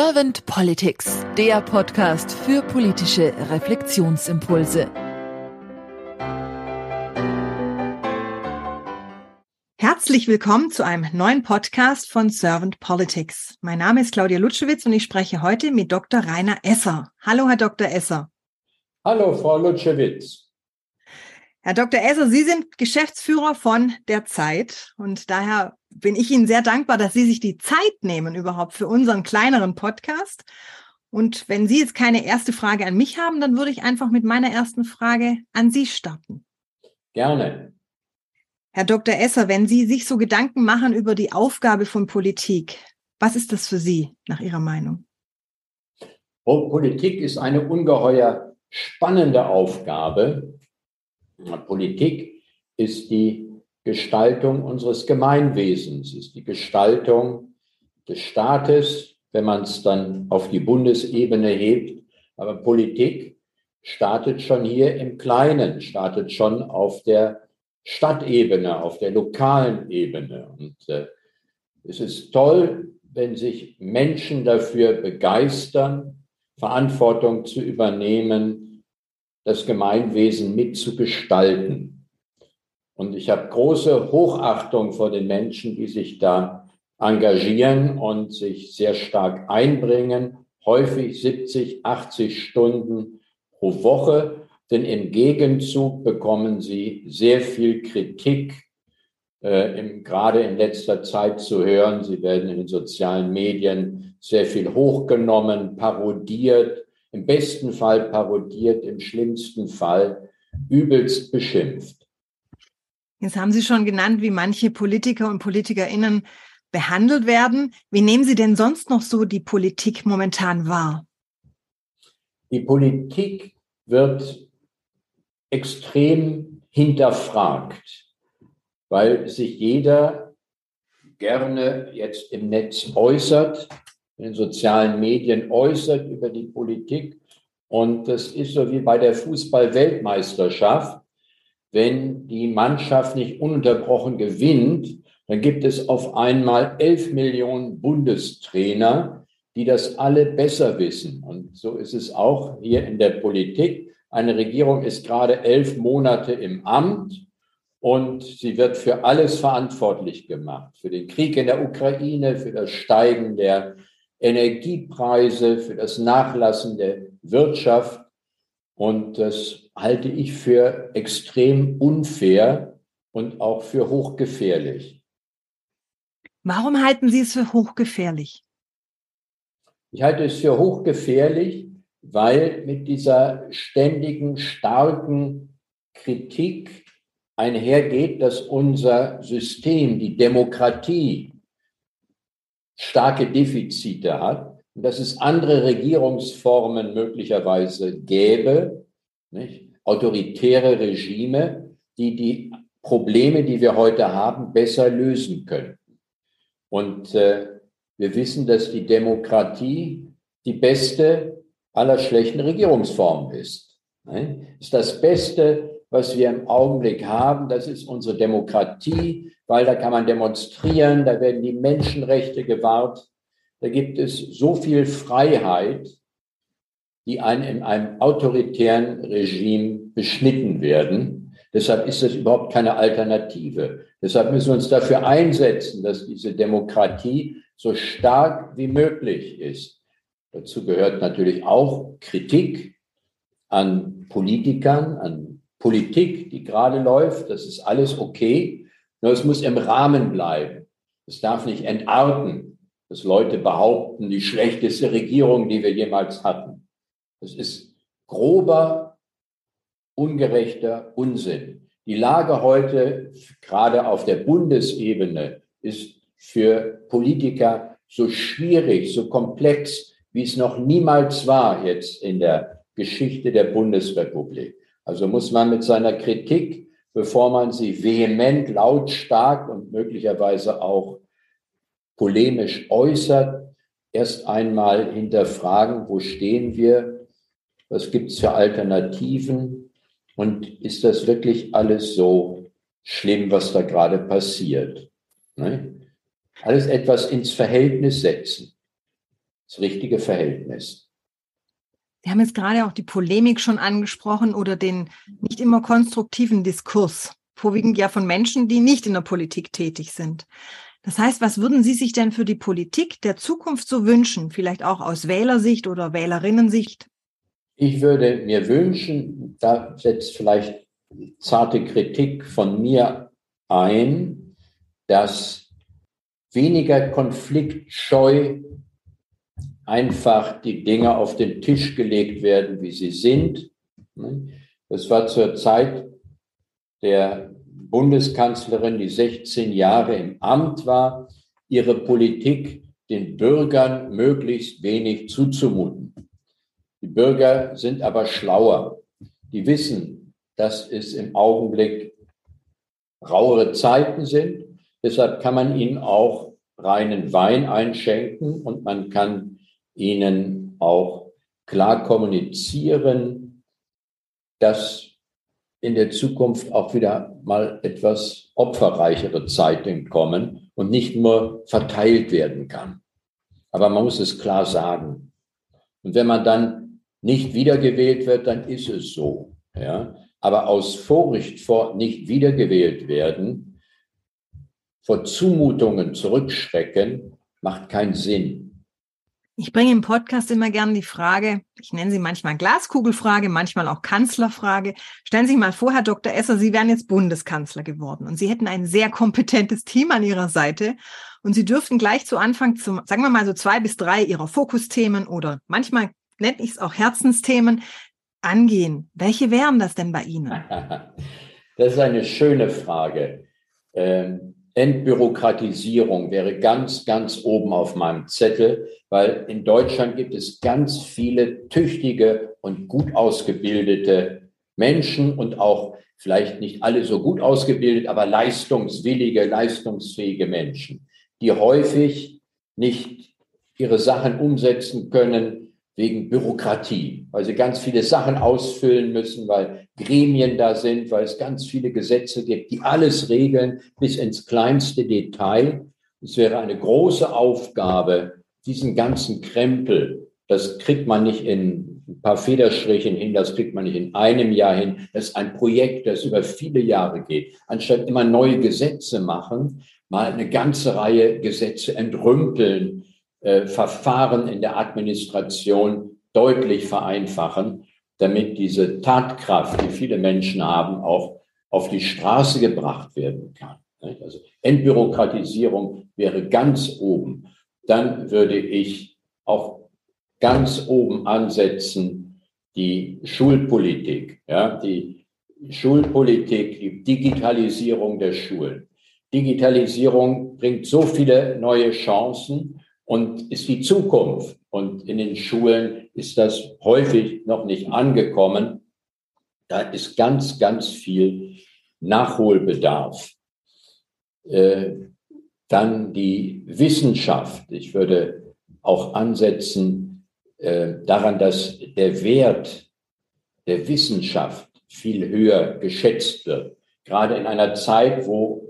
Servant Politics, der Podcast für politische Reflexionsimpulse. Herzlich willkommen zu einem neuen Podcast von Servant Politics. Mein Name ist Claudia Lutschewitz und ich spreche heute mit Dr. Rainer Esser. Hallo, Herr Dr. Esser. Hallo, Frau Lutschewitz. Herr Dr. Esser, Sie sind Geschäftsführer von der Zeit und daher bin ich Ihnen sehr dankbar, dass Sie sich die Zeit nehmen überhaupt für unseren kleineren Podcast. Und wenn Sie jetzt keine erste Frage an mich haben, dann würde ich einfach mit meiner ersten Frage an Sie starten. Gerne. Herr Dr. Esser, wenn Sie sich so Gedanken machen über die Aufgabe von Politik, was ist das für Sie nach Ihrer Meinung? Oh, Politik ist eine ungeheuer spannende Aufgabe. Politik ist die Gestaltung unseres Gemeinwesens, ist die Gestaltung des Staates, wenn man es dann auf die Bundesebene hebt. Aber Politik startet schon hier im Kleinen, startet schon auf der Stadtebene, auf der lokalen Ebene. Und äh, es ist toll, wenn sich Menschen dafür begeistern, Verantwortung zu übernehmen, das Gemeinwesen mitzugestalten. Und ich habe große Hochachtung vor den Menschen, die sich da engagieren und sich sehr stark einbringen, häufig 70, 80 Stunden pro Woche. Denn im Gegenzug bekommen sie sehr viel Kritik, äh, im, gerade in letzter Zeit zu hören. Sie werden in den sozialen Medien sehr viel hochgenommen, parodiert, im besten Fall parodiert, im schlimmsten Fall übelst beschimpft. Jetzt haben Sie schon genannt, wie manche Politiker und Politikerinnen behandelt werden. Wie nehmen Sie denn sonst noch so die Politik momentan wahr? Die Politik wird extrem hinterfragt, weil sich jeder gerne jetzt im Netz äußert, in den sozialen Medien äußert über die Politik. Und das ist so wie bei der Fußball-Weltmeisterschaft wenn die Mannschaft nicht ununterbrochen gewinnt, dann gibt es auf einmal elf Millionen Bundestrainer, die das alle besser wissen. Und so ist es auch hier in der Politik. Eine Regierung ist gerade elf Monate im Amt und sie wird für alles verantwortlich gemacht. Für den Krieg in der Ukraine, für das Steigen der Energiepreise, für das Nachlassen der Wirtschaft. Und das halte ich für extrem unfair und auch für hochgefährlich. Warum halten Sie es für hochgefährlich? Ich halte es für hochgefährlich, weil mit dieser ständigen, starken Kritik einhergeht, dass unser System, die Demokratie, starke Defizite hat dass es andere Regierungsformen möglicherweise gäbe, nicht? autoritäre Regime, die die Probleme, die wir heute haben, besser lösen können. Und äh, wir wissen, dass die Demokratie die beste aller schlechten Regierungsformen ist. Ne? Ist das Beste, was wir im Augenblick haben, das ist unsere Demokratie, weil da kann man demonstrieren, da werden die Menschenrechte gewahrt, da gibt es so viel Freiheit, die ein, in einem autoritären Regime beschnitten werden. Deshalb ist das überhaupt keine Alternative. Deshalb müssen wir uns dafür einsetzen, dass diese Demokratie so stark wie möglich ist. Dazu gehört natürlich auch Kritik an Politikern, an Politik, die gerade läuft. Das ist alles okay. Nur es muss im Rahmen bleiben. Es darf nicht entarten, dass Leute behaupten, die schlechteste Regierung, die wir jemals hatten. Das ist grober, ungerechter Unsinn. Die Lage heute, gerade auf der Bundesebene, ist für Politiker so schwierig, so komplex, wie es noch niemals war jetzt in der Geschichte der Bundesrepublik. Also muss man mit seiner Kritik, bevor man sie vehement, lautstark und möglicherweise auch polemisch äußert, erst einmal hinterfragen, wo stehen wir, was gibt es für Alternativen? Und ist das wirklich alles so schlimm, was da gerade passiert? Ne? Alles etwas ins Verhältnis setzen. das richtige Verhältnis. Sie haben jetzt gerade auch die Polemik schon angesprochen oder den nicht immer konstruktiven Diskurs, vorwiegend ja von Menschen, die nicht in der Politik tätig sind. Das heißt, was würden Sie sich denn für die Politik der Zukunft so wünschen, vielleicht auch aus Wählersicht oder Wählerinnensicht? Ich würde mir wünschen, da setzt vielleicht zarte Kritik von mir ein, dass weniger konfliktscheu einfach die Dinge auf den Tisch gelegt werden, wie sie sind. Das war zur Zeit der Bundeskanzlerin, die 16 Jahre im Amt war, ihre Politik den Bürgern möglichst wenig zuzumuten. Die Bürger sind aber schlauer. Die wissen, dass es im Augenblick rauere Zeiten sind. Deshalb kann man ihnen auch reinen Wein einschenken und man kann ihnen auch klar kommunizieren, dass in der Zukunft auch wieder mal etwas opferreichere Zeiten kommen und nicht nur verteilt werden kann. Aber man muss es klar sagen. Und wenn man dann nicht wiedergewählt wird, dann ist es so. Ja? Aber aus Furcht vor nicht wiedergewählt werden, vor Zumutungen zurückschrecken, macht keinen Sinn. Ich bringe im Podcast immer gerne die Frage, ich nenne sie manchmal Glaskugelfrage, manchmal auch Kanzlerfrage. Stellen Sie sich mal vor, Herr Dr. Esser, Sie wären jetzt Bundeskanzler geworden und Sie hätten ein sehr kompetentes Team an Ihrer Seite und Sie dürften gleich zu Anfang, zum, sagen wir mal so zwei bis drei Ihrer Fokusthemen oder manchmal nenne ich es auch Herzensthemen angehen. Welche wären das denn bei Ihnen? Das ist eine schöne Frage. Ähm Entbürokratisierung wäre ganz, ganz oben auf meinem Zettel, weil in Deutschland gibt es ganz viele tüchtige und gut ausgebildete Menschen und auch vielleicht nicht alle so gut ausgebildet, aber leistungswillige, leistungsfähige Menschen, die häufig nicht ihre Sachen umsetzen können, wegen Bürokratie, weil sie ganz viele Sachen ausfüllen müssen, weil Gremien da sind, weil es ganz viele Gesetze gibt, die alles regeln bis ins kleinste Detail. Es wäre eine große Aufgabe, diesen ganzen Krempel, das kriegt man nicht in ein paar Federstrichen hin, das kriegt man nicht in einem Jahr hin. Das ist ein Projekt, das über viele Jahre geht. Anstatt immer neue Gesetze machen, mal eine ganze Reihe Gesetze entrümpeln, äh, Verfahren in der Administration deutlich vereinfachen, damit diese Tatkraft, die viele Menschen haben, auch auf die Straße gebracht werden kann. Also Entbürokratisierung wäre ganz oben. Dann würde ich auch ganz oben ansetzen die Schulpolitik, ja, die Schulpolitik, die Digitalisierung der Schulen. Digitalisierung bringt so viele neue Chancen und ist die Zukunft. Und in den Schulen ist das häufig noch nicht angekommen. Da ist ganz, ganz viel Nachholbedarf. Äh, dann die Wissenschaft. Ich würde auch ansetzen äh, daran, dass der Wert der Wissenschaft viel höher geschätzt wird. Gerade in einer Zeit, wo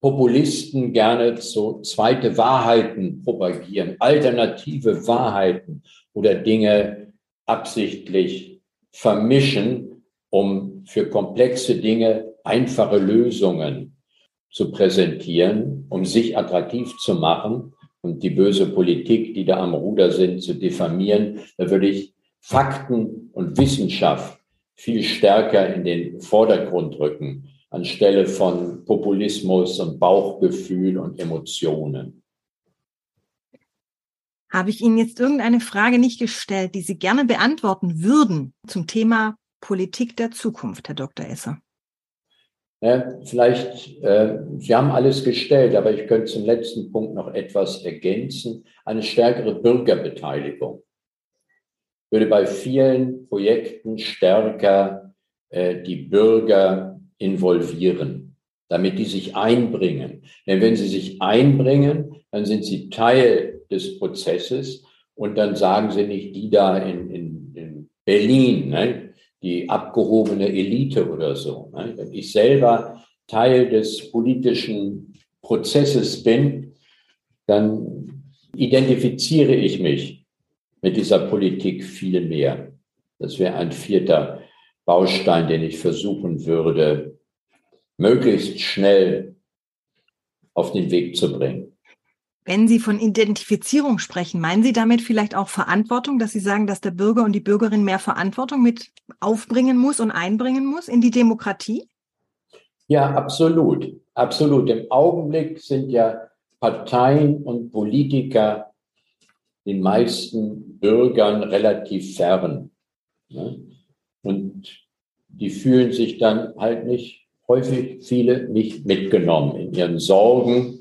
Populisten gerne so zweite Wahrheiten propagieren, alternative Wahrheiten oder Dinge absichtlich vermischen, um für komplexe Dinge einfache Lösungen zu präsentieren, um sich attraktiv zu machen und die böse Politik, die da am Ruder sind, zu diffamieren. Da würde ich Fakten und Wissenschaft viel stärker in den Vordergrund rücken anstelle von Populismus und Bauchgefühl und Emotionen. Habe ich Ihnen jetzt irgendeine Frage nicht gestellt, die Sie gerne beantworten würden zum Thema Politik der Zukunft, Herr Dr. Esser? Ja, vielleicht, äh, Sie haben alles gestellt, aber ich könnte zum letzten Punkt noch etwas ergänzen. Eine stärkere Bürgerbeteiligung würde bei vielen Projekten stärker äh, die Bürger involvieren, damit die sich einbringen. Denn wenn sie sich einbringen, dann sind sie Teil des Prozesses und dann sagen sie nicht die da in, in, in Berlin, ne, die abgehobene Elite oder so. Ne. Wenn ich selber Teil des politischen Prozesses bin, dann identifiziere ich mich mit dieser Politik viel mehr. Das wäre ein vierter Baustein, den ich versuchen würde, möglichst schnell auf den Weg zu bringen. Wenn Sie von Identifizierung sprechen, meinen Sie damit vielleicht auch Verantwortung, dass Sie sagen, dass der Bürger und die Bürgerin mehr Verantwortung mit aufbringen muss und einbringen muss in die Demokratie? Ja, absolut. Absolut. Im Augenblick sind ja Parteien und Politiker den meisten Bürgern relativ fern. Ne? Die fühlen sich dann halt nicht, häufig viele nicht mitgenommen in ihren Sorgen,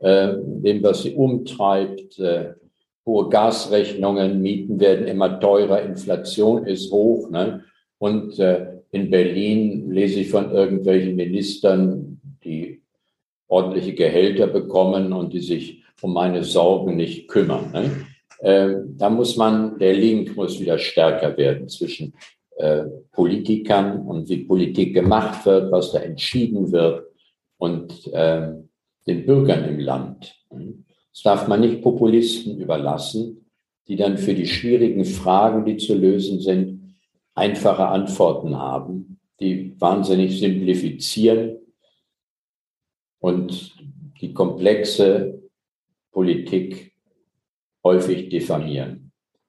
äh, dem, was sie umtreibt. Äh, hohe Gasrechnungen, Mieten werden immer teurer, Inflation ist hoch. Ne? Und äh, in Berlin lese ich von irgendwelchen Ministern, die ordentliche Gehälter bekommen und die sich um meine Sorgen nicht kümmern. Ne? Äh, da muss man, der Link muss wieder stärker werden zwischen äh, Politikern und wie Politik gemacht wird, was da entschieden wird und äh, den Bürgern im Land. Das darf man nicht Populisten überlassen, die dann für die schwierigen Fragen, die zu lösen sind, einfache Antworten haben, die wahnsinnig simplifizieren und die komplexe Politik häufig diffamieren.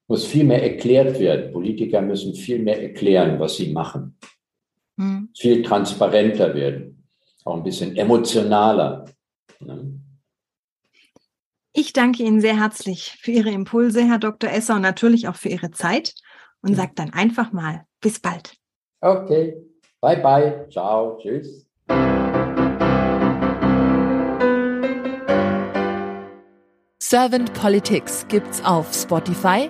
Muss viel mehr erklärt werden. Politiker müssen viel mehr erklären, was sie machen. Mhm. Viel transparenter werden, auch ein bisschen emotionaler. Ne? Ich danke Ihnen sehr herzlich für Ihre Impulse, Herr Dr. Esser, und natürlich auch für Ihre Zeit und sage dann einfach mal bis bald. Okay, bye bye, ciao, tschüss. Servant Politics gibt's auf Spotify,